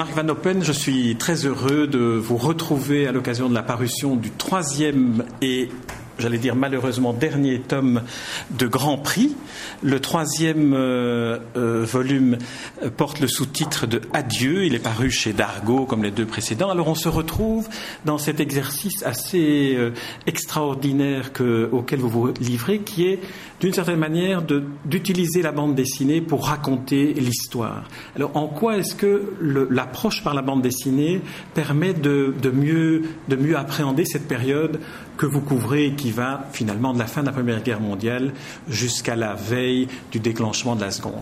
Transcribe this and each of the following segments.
Marc Van Oppen, je suis très heureux de vous retrouver à l'occasion de la parution du troisième et j'allais dire malheureusement dernier tome de Grand Prix. Le troisième euh, euh, volume porte le sous-titre de Adieu. Il est paru chez Dargaud comme les deux précédents. Alors on se retrouve dans cet exercice assez euh, extraordinaire auquel vous vous livrez, qui est d'une certaine manière d'utiliser la bande dessinée pour raconter l'histoire. Alors en quoi est-ce que l'approche par la bande dessinée permet de, de mieux appréhender cette période que vous couvrez et qui va finalement de la fin de la Première Guerre mondiale jusqu'à la veille du déclenchement de la Seconde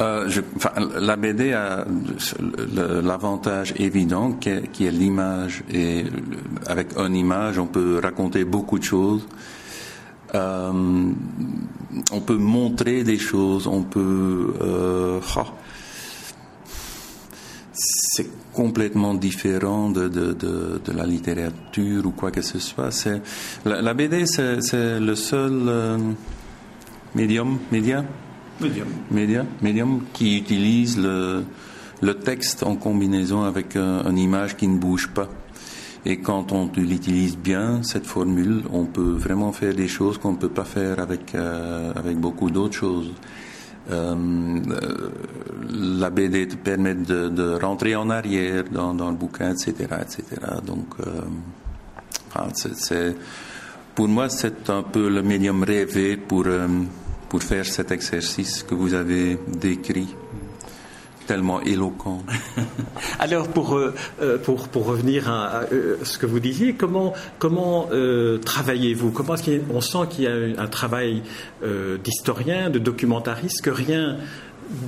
euh, la BD a l'avantage évident qui est, l'image et avec une image on peut raconter beaucoup de choses. Euh, on peut montrer des choses, on peut. Euh, oh, c'est complètement différent de, de, de, de, la littérature ou quoi que ce soit. C'est, la, BD, c'est, le seul euh, médium, média, médium. Média, médium qui utilise le, le texte en combinaison avec une image qui ne bouge pas. Et quand on l'utilise bien, cette formule, on peut vraiment faire des choses qu'on ne peut pas faire avec, euh, avec beaucoup d'autres choses. Euh, la BD te permet de, rentrer en arrière dans, le bouquin, etc., etc. Donc, euh, pour moi, c'est un peu le médium rêvé pour, euh, pour faire cet exercice que vous avez décrit tellement éloquent. Alors pour, euh, euh, pour, revenir à, euh, ce que vous disiez, comment, travaillez-vous? Comment sent qu'il y a un travail d'historien, de documentariste, que rien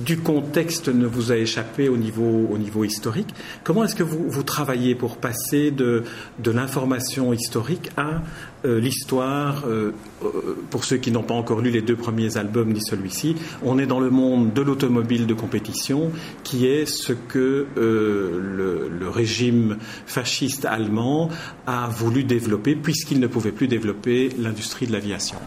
du contexte ne vous a échappé au niveau, au niveau historique. Comment est-ce que vous, travaillez pour passer de, l'information historique à euh, l'histoire euh, euh, Pour ceux qui n'ont pas encore lu les deux premiers albums ni celui-ci, on est dans le monde de l'automobile de compétition, qui est ce que le, régime fasciste allemand a voulu développer, puisqu'il ne pouvait plus développer l'industrie de l'aviation.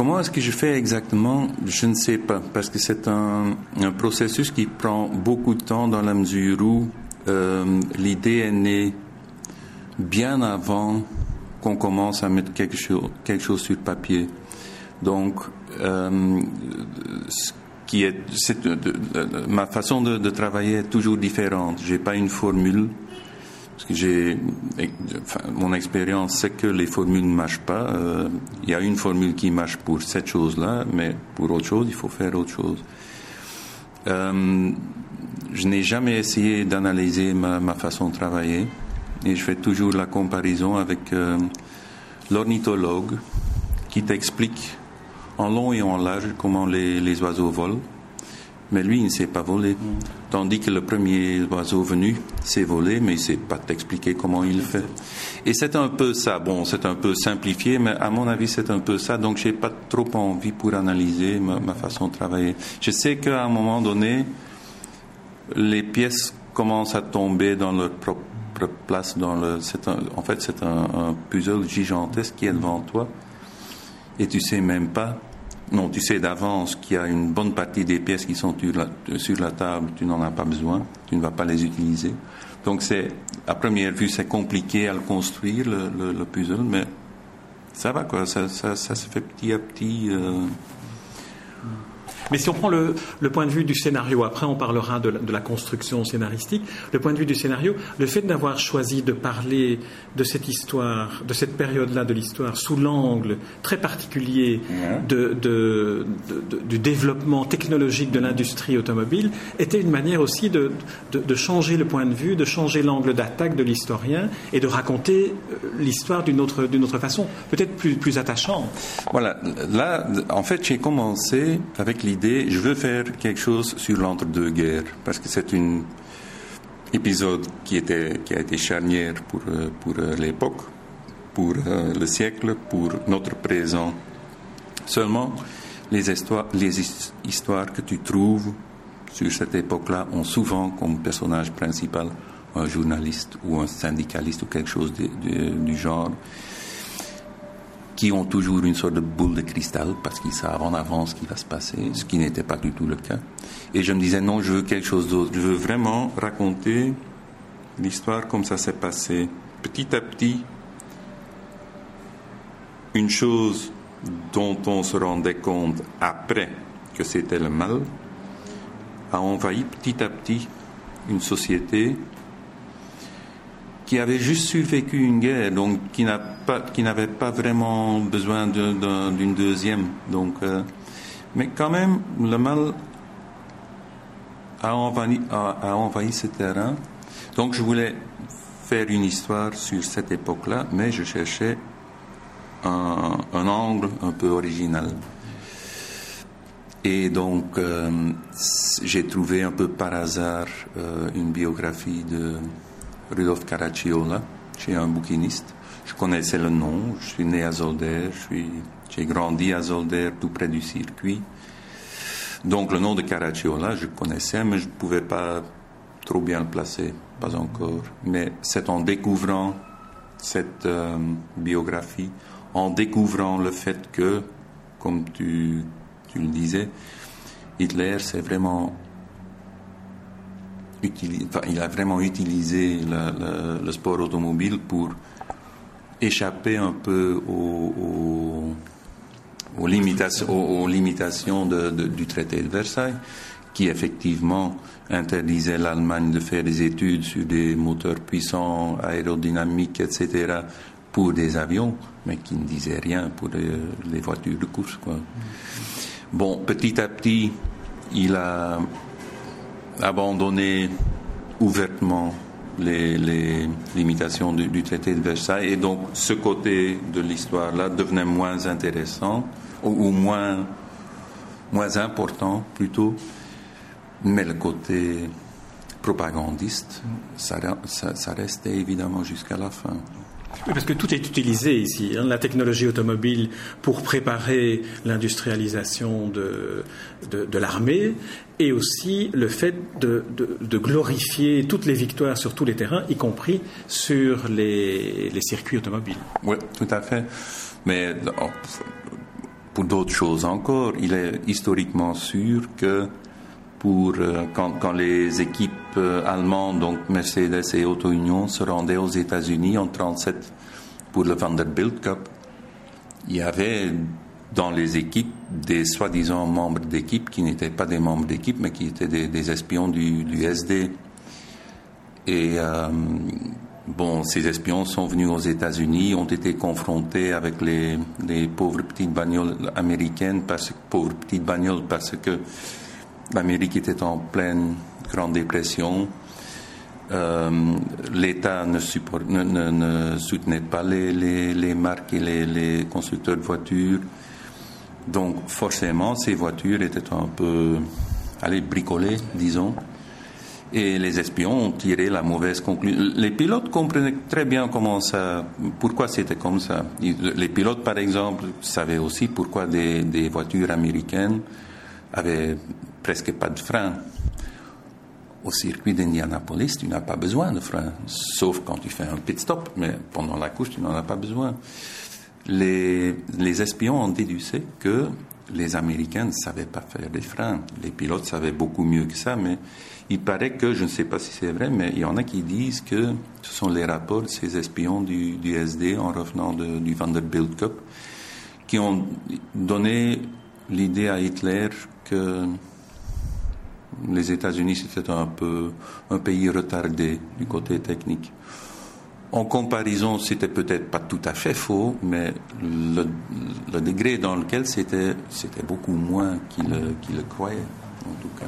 Comment est-ce que je fais exactement? Je ne sais pas, parce que c'est un, processus qui prend beaucoup de temps dans la mesure où euh, l'idée est née bien avant qu'on commence à mettre quelque chose, sur papier. Donc, euh, est, ma façon de, de, travailler est toujours différente. J'ai pas une formule parce que j'ai, mon expérience, c'est que les formules ne marchent pas. Euh, il y a une formule qui marche pour cette chose-là, mais pour autre chose, il faut faire autre chose. Euh, je n'ai jamais essayé d'analyser ma, façon de travailler et je fais toujours la comparaison avec euh, l'ornithologue qui t'explique en long et en large comment les oiseaux volent mais lui, il ne sait pas voler. Tandis que le premier oiseau venu sait voler, mais il ne sait pas t'expliquer comment il fait. Et c'est un peu ça. Bon, c'est un peu simplifié, mais à mon avis, c'est un peu ça. Donc, j'ai pas trop envie pour analyser ma, façon de travailler. Je sais qu'à un moment donné, les pièces commencent à tomber dans leur propre place. Dans le, en fait, c'est un, un puzzle gigantesque qui est devant toi, et tu sais même pas non, tu sais d'avance qu'il y a une bonne partie des pièces qui sont sur la, table, tu n'en as pas besoin, tu ne vas pas les utiliser. Donc c'est, à première vue, c'est compliqué à le construire, le, puzzle, mais ça va quoi, ça, se fait petit à petit. Euh, mais si on prend le, point de vue du scénario, après on parlera de la, construction scénaristique, le point de vue du scénario, le fait d'avoir choisi de parler de cette histoire, de cette période-là de l'histoire, sous l'angle très particulier de, du développement technologique de l'industrie automobile, était une manière aussi de, changer le point de vue, de changer l'angle d'attaque de l'historien et de raconter euh, l'histoire d'une autre, autre façon, peut-être plus, plus attachante. Voilà, là, en fait, j'ai commencé avec l'idée je veux faire quelque chose sur l'entre-deux-guerres, parce que c'est un épisode qui, était, qui a été charnière pour, euh, pour euh, l'époque, pour euh, le siècle, pour notre présent. Seulement, les histoires, les histoires que tu trouves sur cette époque-là ont souvent comme personnage principal un journaliste ou un syndicaliste ou quelque chose du genre qui ont toujours une sorte de boule de cristal parce qu'ils savent en avance ce qui va se passer, ce qui n'était pas du tout le cas. Et je me disais non, je veux quelque chose d'autre. Je veux vraiment raconter l'histoire comme ça s'est passé. Petit à petit, une chose dont on se rendait compte après que c'était le mal a envahi petit à petit une société qui avait juste survécu une guerre, donc qui n'avait pas, vraiment besoin d'une deuxième. Donc, euh, mais quand même, le mal a envahi, a, envahi ce terrain. Donc, je voulais faire une histoire sur cette époque-là, mais je cherchais un, angle un peu original. Et donc, euh, j'ai trouvé un peu par hasard euh, une biographie de Rudolf Caracciola, chez un bouquiniste. Je connaissais le nom, je suis né à Zolder, j'ai grandi à Zolder, tout près du circuit. Donc le nom de Caracciola, je connaissais, mais je ne pouvais pas trop bien le placer, pas encore. Mais c'est en découvrant cette euh, biographie, en découvrant le fait que, comme tu, tu le disais, Hitler s'est vraiment il a vraiment utilisé le, sport automobile pour échapper un peu aux, limitations, du traité de Versailles, qui effectivement interdisait l'Allemagne de faire des études sur des moteurs puissants, aérodynamiques, etc., pour des avions, mais qui ne disait rien pour les, voitures de course. Bon, petit à petit, il a abandonner ouvertement les, limitations du, traité de Versailles et donc ce côté de l'histoire-là devenait moins intéressant ou, moins, moins important plutôt, mais le côté propagandiste, ça, ça restait évidemment jusqu'à la fin. Oui, parce que tout est utilisé ici, hein, la technologie automobile pour préparer l'industrialisation de, de, l'armée et aussi le fait de, de, glorifier toutes les victoires sur tous les terrains, y compris sur les, les circuits automobiles. Oui, tout à fait. Mais oh, pour d'autres choses encore, il est historiquement sûr que pour euh, quand, les équipes euh, allemandes, donc Mercedes et Auto Union, se rendaient aux États-Unis en 1937 pour le Vanderbilt Cup, il y avait dans les équipes des soi-disant membres d'équipe qui n'étaient pas des membres d'équipe, mais qui étaient des, espions du, SD. Et euh, bon, ces espions sont venus aux États-Unis, ont été confrontés avec les, pauvres petites bagnoles américaines, pauvres petites bagnoles parce que L'Amérique était en pleine Grande Dépression. Euh, L'État ne, soutenait pas les, marques et les, constructeurs de voitures. Donc forcément, ces voitures étaient un peu allez, bricolées, disons. Et les espions ont tiré la mauvaise conclusion. Les pilotes comprenaient très bien comment ça, pourquoi c'était comme ça. Les pilotes, par exemple, savaient aussi pourquoi des voitures américaines avaient presque pas de frein. Au circuit d'Indianapolis, tu n'as pas besoin de frein, sauf quand tu fais un pit stop, mais pendant la course, tu n'en as pas besoin. Les, les espions ont déduit que les Américains ne savaient pas faire des freins. Les pilotes savaient beaucoup mieux que ça, mais il paraît que, je ne sais pas si c'est vrai, mais il y en a qui disent que ce sont les rapports de ces espions du, du SD en revenant du Vanderbilt Cup qui ont donné l'idée à Hitler que les États-Unis, c'était un peu un pays retardé du côté technique. En comparaison, c'était peut-être pas tout à fait faux, mais le, degré dans lequel c'était, c'était beaucoup moins qu'il le croyait, en tout cas.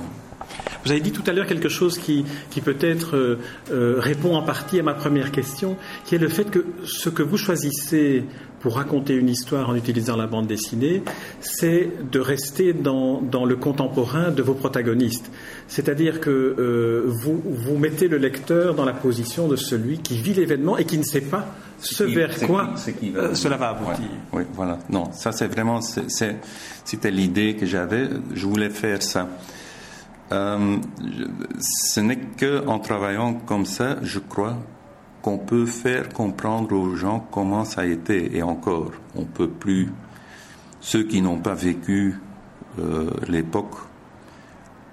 Vous avez dit tout à l'heure quelque chose qui, qui peut-être euh, euh, répond en partie à ma première question, qui est le fait que ce que vous choisissez pour raconter une histoire en utilisant la bande dessinée, c'est de rester dans, dans, le contemporain de vos protagonistes. C'est-à-dire que euh, vous, vous mettez le lecteur dans la position de celui qui vit l'événement et qui ne sait pas ce vers quoi cela va aboutir. oui, voilà. Non, ça c'est vraiment, c'était l'idée que j'avais. Je voulais faire ça. Euh, ce n'est qu'en travaillant comme ça, je crois, qu'on peut faire comprendre aux gens comment ça a été. Et encore, on peut plus. Ceux qui n'ont pas vécu euh, l'époque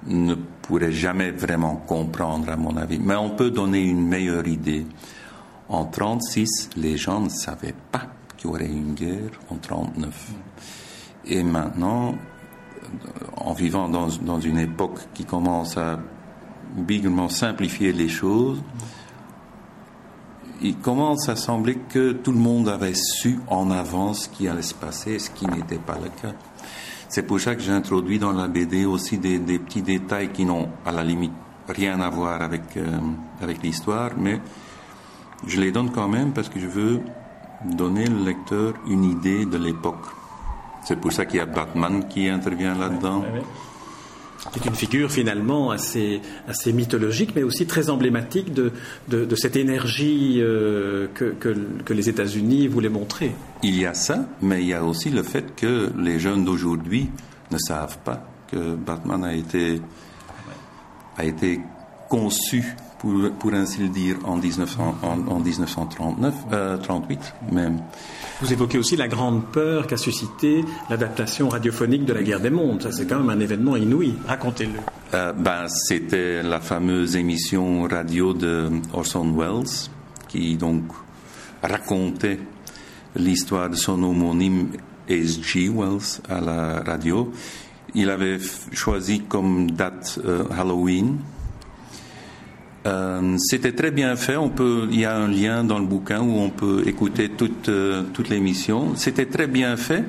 ne pourraient jamais vraiment comprendre, à mon avis. Mais on peut donner une meilleure idée. En 36, les gens ne savaient pas qu'il y aurait une guerre en 39. Et maintenant, en vivant dans, une époque qui commence à bigement simplifier les choses, il commence à sembler que tout le monde avait su en avance ce qui allait se passer, ce qui n'était pas le cas. C'est pour ça que j'ai introduit dans la BD aussi des, petits détails qui n'ont à la limite rien à voir avec, euh, avec l'histoire, mais je les donne quand même parce que je veux donner au lecteur une idée de l'époque. C'est pour ça qu'il y a Batman qui intervient là-dedans. C'est une figure finalement assez, assez mythologique, mais aussi très emblématique de, de, cette énergie euh, que, que, les États-Unis voulaient montrer. Il y a ça, mais il y a aussi le fait que les jeunes d'aujourd'hui ne savent pas que Batman a été, a été conçu pour, ainsi le dire, en, 1939, 38 euh, même. Vous évoquez aussi la grande peur qu'a suscité l'adaptation radiophonique de la guerre des mondes. Ça, c'est quand même un événement inouï. Racontez-le. Euh, ben, c'était la fameuse émission radio de Orson Welles qui donc racontait l'histoire de son homonyme H.G. Wells à la radio. Il avait choisi comme date euh, Halloween euh, c'était très bien fait. On peut, il y a un lien dans le bouquin où on peut écouter toute, euh, toute l'émission. C'était très bien fait.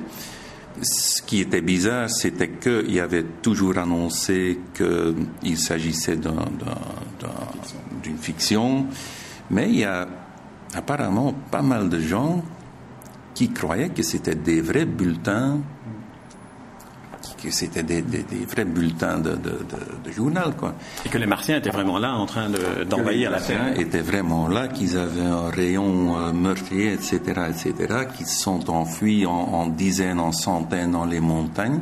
Ce qui était bizarre, c'était qu'il y avait toujours annoncé qu'il s'agissait d'une fiction, mais il y a apparemment pas mal de gens qui croyaient que c'était des vrais bulletins que c'était des, vrais bulletins de, journal, quoi. Et que les Martiens étaient vraiment là en train d'envahir la Terre. étaient vraiment là, qu'ils avaient un rayon euh, meurtrier, etc., etc., qui se sont enfuis en, dizaines, en centaines dans les montagnes.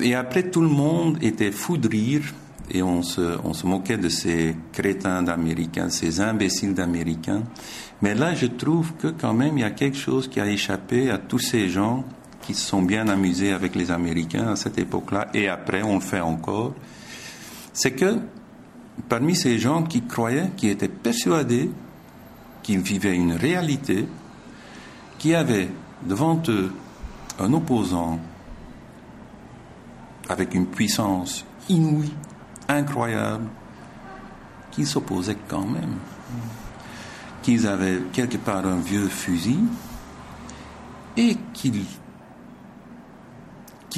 Et après, tout le monde était fou de rire et on se, on se moquait de ces crétins d'Américains, ces imbéciles d'Américains. Mais là, je trouve que quand même, il y a quelque chose qui a échappé à tous ces gens qui se sont bien amusés avec les Américains à cette époque-là, et après, on le fait encore, c'est que parmi ces gens qui croyaient, qui étaient persuadés qu'ils vivaient une réalité, qui avaient devant eux un opposant avec une puissance inouïe, incroyable, qui s'opposait quand même, qu'ils avaient quelque part un vieux fusil et qu'ils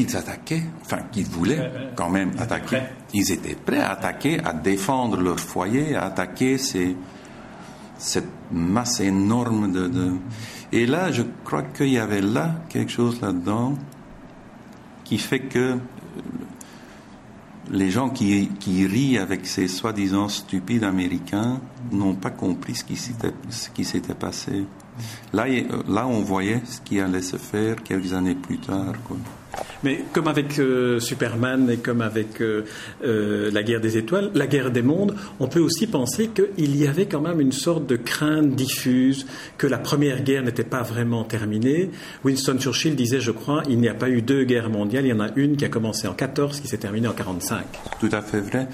qu'ils attaquaient, enfin qu'ils voulaient quand même attaquer. Ils étaient prêts à attaquer, à défendre leur foyer, à attaquer ces, cette masse énorme de, Et là, je crois qu'il y avait là quelque chose là-dedans qui fait que les gens qui, qui rient avec ces soi-disant stupides Américains n'ont pas compris ce qui s'était passé. Là, là, on voyait ce qui allait se faire quelques années plus tard. Quoi. Mais comme avec euh, Superman et comme avec euh, euh, la guerre des étoiles, la guerre des mondes, on peut aussi penser qu'il y avait quand même une sorte de crainte diffuse que la première guerre n'était pas vraiment terminée. Winston Churchill disait, je crois, il n'y a pas eu deux guerres mondiales, il y en a une qui a commencé en 14, qui s'est terminée en 45. Tout à fait vrai.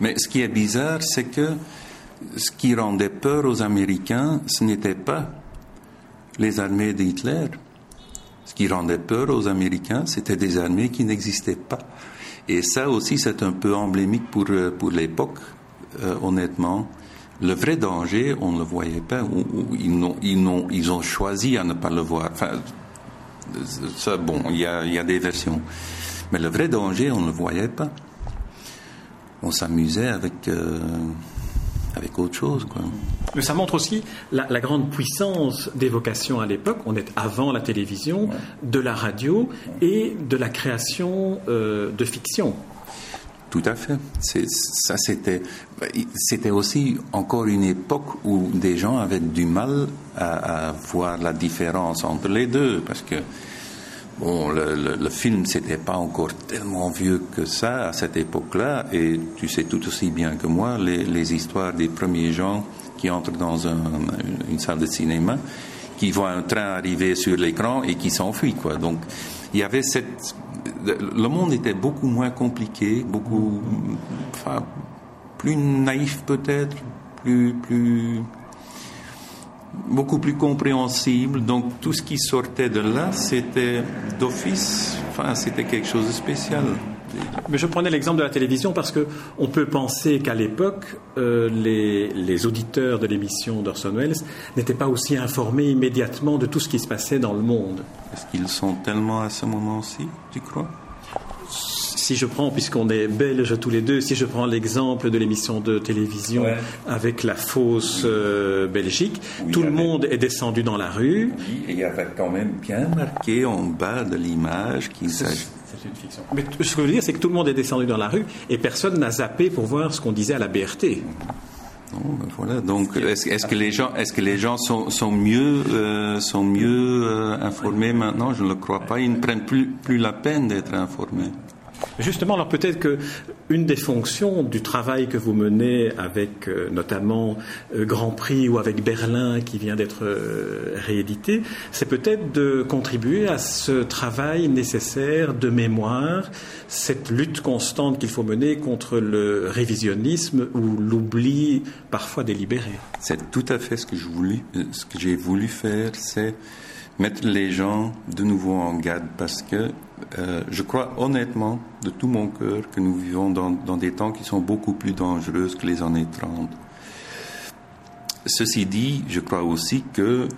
Mais ce qui est bizarre, c'est que ce qui rendait peur aux Américains, ce n'était pas les armées d'Hitler, ce qui rendait peur aux Américains, c'était des armées qui n'existaient pas. Et ça aussi, c'est un peu emblémique pour, euh, pour l'époque, euh, honnêtement. Le vrai danger, on ne le voyait pas. ils, ont, ils, ont, ils ont choisi à ne pas le voir. Enfin, ça, bon, il y a, y a des versions. Mais le vrai danger, on ne le voyait pas. On s'amusait avec... Euh, avec autre chose. Quoi. Mais ça montre aussi la, grande puissance d'évocation à l'époque. On est avant la télévision, de la radio et de la création euh, de fiction. Tout à fait. ça, c'était, c'était aussi encore une époque où des gens avaient du mal à, à voir la différence entre les deux, parce que Bon, le, le, film, c'était pas encore tellement vieux que ça à cette époque-là, et tu sais tout aussi bien que moi, les, les histoires des premiers gens qui entrent dans une salle de cinéma, qui voient un train arriver sur l'écran et qui s'enfuient. Quoi. Donc il y avait cette... Le monde était beaucoup moins compliqué, beaucoup... Enfin, plus naïf peut-être, plus... plus beaucoup plus compréhensible. Donc tout ce qui sortait de là, c'était d'office, enfin c'était quelque chose de spécial. Mais je prenais l'exemple de la télévision parce que on peut penser qu'à l'époque, euh, les, les, auditeurs de l'émission d'Orson Welles n'étaient pas aussi informés immédiatement de tout ce qui se passait dans le monde. Est-ce qu'ils sont tellement à ce moment-ci, tu crois? Si je prends, puisqu'on est belges tous les deux, si je prends l'exemple de l'émission de télévision avec la fausse euh, Belgique, tout le monde est descendu dans la rue. Oui, et il y avait quand même bien marqué en bas de l'image qu'il s'agit. C'est une fiction. Mais ce que je veux dire, c'est que tout le monde est descendu dans la rue et personne n'a zappé pour voir ce qu'on disait à la BRT. Ben voilà. Donc, est-ce que les gens, est-ce que les gens sont, sont mieux, euh, sont mieux euh, informés maintenant? Je ne le crois pas. Ils ne prennent plus, plus la peine d'être informés. Justement, alors peut-être que une des fonctions du travail que vous menez avec euh, notamment euh, Grand Prix ou avec Berlin qui vient d'être euh, réédité, c'est peut-être de contribuer à ce travail nécessaire de mémoire, cette lutte constante qu'il faut mener contre le révisionnisme ou l'oubli parfois délibéré. C'est tout à fait ce que j'ai voulu faire, c'est mettre les gens de nouveau en garde parce que euh, je crois honnêtement, de tout mon cœur, que nous vivons dans, des temps qui sont beaucoup plus dangereux que les années 30. Ceci dit, je crois aussi que,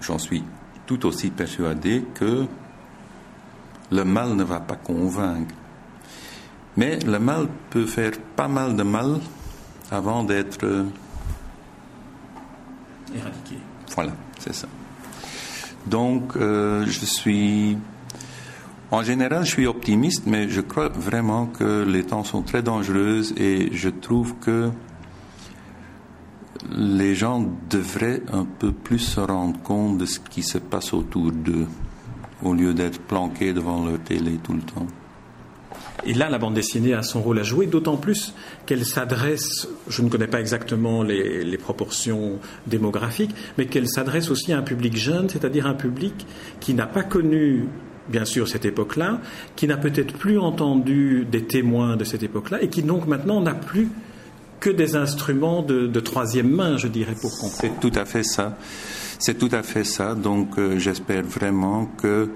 j'en suis tout aussi persuadé, que le mal ne va pas convaincre. Mais le mal peut faire pas mal de mal avant d'être éradiqué. Voilà, c'est ça. Donc, euh, je suis en général, je suis optimiste, mais je crois vraiment que les temps sont très dangereux et je trouve que les gens devraient un peu plus se rendre compte de ce qui se passe autour d'eux, au lieu d'être planqués devant leur télé tout le temps. Et là, la bande dessinée a son rôle à jouer, d'autant plus qu'elle s'adresse, je ne connais pas exactement les, les proportions démographiques, mais qu'elle s'adresse aussi à un public jeune, c'est-à-dire un public qui n'a pas connu bien sûr cette époque-là, qui n'a peut-être plus entendu des témoins de cette époque-là et qui donc maintenant n'a plus que des instruments de, troisième main, je dirais, pour comprendre. C'est tout à fait ça. C'est tout à fait ça. Donc euh, j'espère vraiment que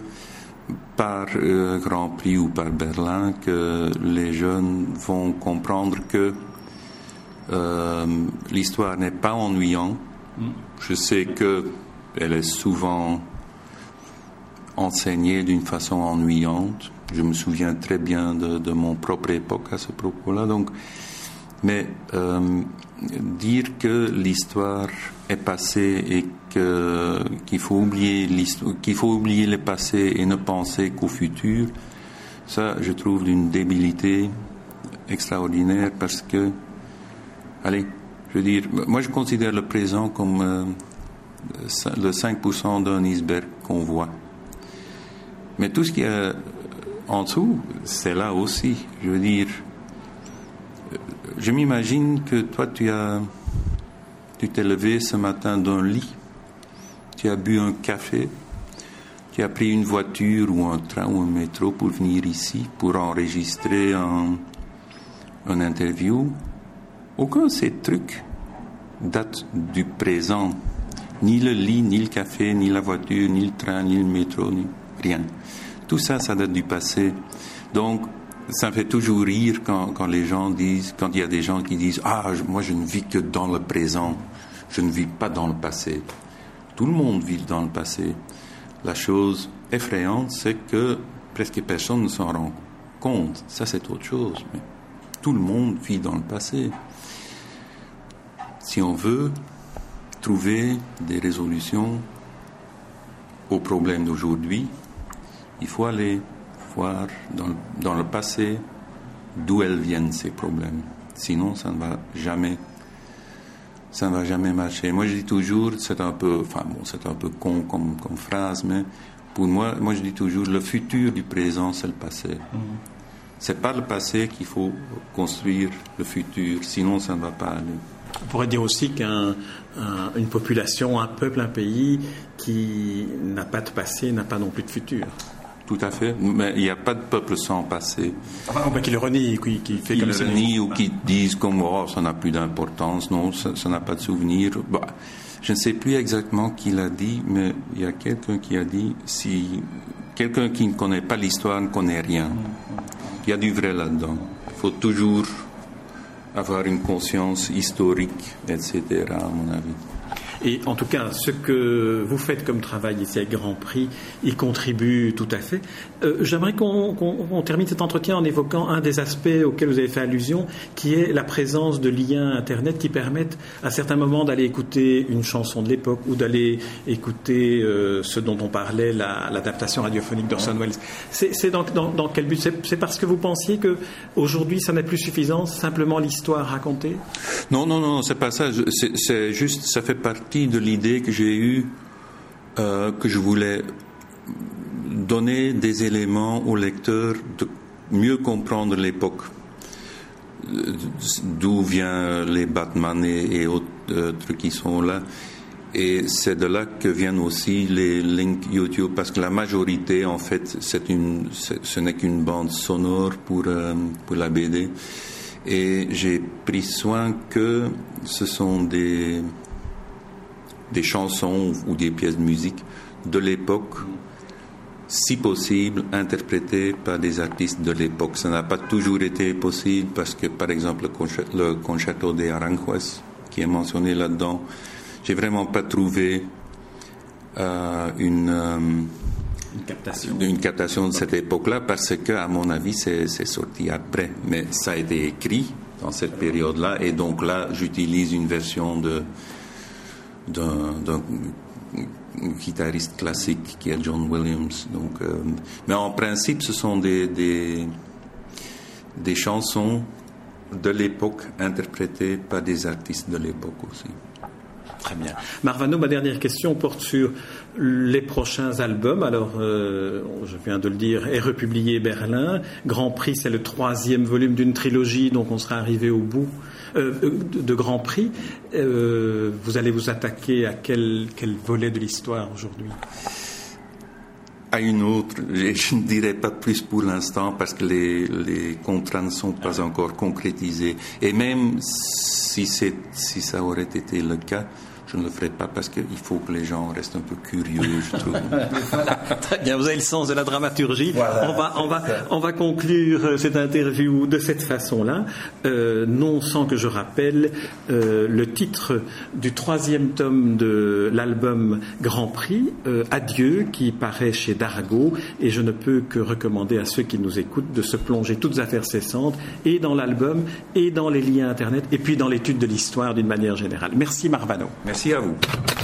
par euh, Grand Prix ou par Berlin, que les jeunes vont comprendre que euh, l'histoire n'est pas ennuyante. Mm. Je sais que elle est souvent enseigné d'une façon ennuyante. Je me souviens très bien de, mon propre époque à ce propos-là. Donc, mais euh, dire que l'histoire est passée et que qu'il faut oublier qu'il faut oublier le passé et ne penser qu'au futur, ça, je trouve d'une débilité extraordinaire parce que, allez, je veux dire, moi je considère le présent comme euh, le 5% d'un iceberg qu'on voit. Mais tout ce qui est en dessous, c'est là aussi. Je veux dire, je m'imagine que toi, tu as, tu t'es levé ce matin d'un lit, tu as bu un café, tu as pris une voiture ou un train ou un métro pour venir ici, pour enregistrer un, un interview. Aucun de ces trucs date du présent. Ni le lit, ni le café, ni la voiture, ni le train, ni le métro, ni rien. Tout ça, ça date du passé. Donc, ça me fait toujours rire quand, les gens disent, quand il y a des gens qui disent Ah, moi je ne vis que dans le présent, je ne vis pas dans le passé. Tout le monde vit dans le passé. La chose effrayante, c'est que presque personne ne s'en rend compte. Ça, c'est autre chose. Mais tout le monde vit dans le passé. Si on veut trouver des résolutions aux problèmes d'aujourd'hui, il faut aller voir dans, le passé d'où elles viennent ces problèmes. Sinon, ça ne va jamais, ça ne va jamais marcher. Moi, je dis toujours, c'est un peu, enfin bon, c'est un peu con comme, comme, phrase, mais pour moi, moi, je dis toujours, le futur du présent, c'est le passé. Mm-hmm. C'est pas le passé qu'il faut construire le futur, sinon ça ne va pas aller. On pourrait dire aussi qu'une population, un peuple, un pays qui n'a pas de passé n'a pas non plus de futur. Tout à fait. Mais il n'y a pas de peuple sans passé. Enfin, qui le renie, qui, qui fait qui comme le renie ou qui disent comme oh, ça n'a plus d'importance, non, ça n'a pas de souvenir. Bah, je ne sais plus exactement qui l'a dit, mais il y a quelqu'un qui a dit si quelqu'un qui ne connaît pas l'histoire ne connaît rien. Il y a du vrai là-dedans. Il faut toujours avoir une conscience historique, etc., à mon avis. Et en tout cas, ce que vous faites comme travail ici avec Grand Prix y contribue tout à fait. Euh, j'aimerais qu'on termine cet entretien en évoquant un des aspects auxquels vous avez fait allusion, qui est la présence de liens Internet qui permettent à certains moments d'aller écouter une chanson de l'époque ou d'aller écouter euh, ce dont on parlait, l'adaptation radiophonique d'Orson Welles. C'est dans, dans, quel but? C'est parce que vous pensiez que aujourd'hui ça n'est plus suffisant, simplement l'histoire racontée? Non, non, non, c'est pas ça. C'est juste, ça fait partie de l'idée que j'ai eue euh, que je voulais donner des éléments au lecteur de mieux comprendre l'époque d'où viennent les Batman et, autres euh, trucs qui sont là. Et c'est de là que viennent aussi les links YouTube, parce que la majorité, en fait, c'est une, ce n'est qu'une bande sonore pour, euh, pour la BD. Et j'ai pris soin que ce sont des, des chansons ou des pièces de musique de l'époque, si possible, interprétées par des artistes de l'époque. Ça n'a pas toujours été possible parce que, par exemple, le concerto de Aranjuez, qui est mentionné là-dedans, j'ai vraiment pas trouvé euh, une, euh, une, captation. une captation de cette époque-là parce que, à mon avis, c'est sorti après. Mais ça a été écrit dans cette période-là et donc là, j'utilise une version de d'un guitariste classique qui est John Williams. Donc, euh, mais en principe, ce sont des, des, des chansons de l'époque interprétées par des artistes de l'époque aussi. Très bien. Marvano, ma dernière question porte sur les prochains albums. Alors, euh, je viens de le dire, est republié Berlin. Grand Prix, c'est le troisième volume d'une trilogie, donc on sera arrivé au bout euh, de Grand Prix. Euh, vous allez vous attaquer à quel, quel volet de l'histoire aujourd'hui? À une autre. Je ne dirais pas plus pour l'instant parce que les, les, contrats ne sont pas encore concrétisés. Et même si, si ça aurait été le cas, je ne le ferai pas parce qu'il faut que les gens restent un peu curieux, je trouve. Très bien, vous avez le sens de la dramaturgie. On, va, on, va, on va conclure euh, cette interview de cette façon-là, euh, non sans que je rappelle euh, le titre du troisième tome de l'album Grand Prix, Adieu, qui paraît chez Dargo, et je ne peux que recommander à ceux qui nous écoutent de se plonger toutes affaires cessantes, et dans l'album, et dans les liens Internet, et puis dans l'étude de l'histoire d'une manière générale. Merci Marvano. Merci à vous.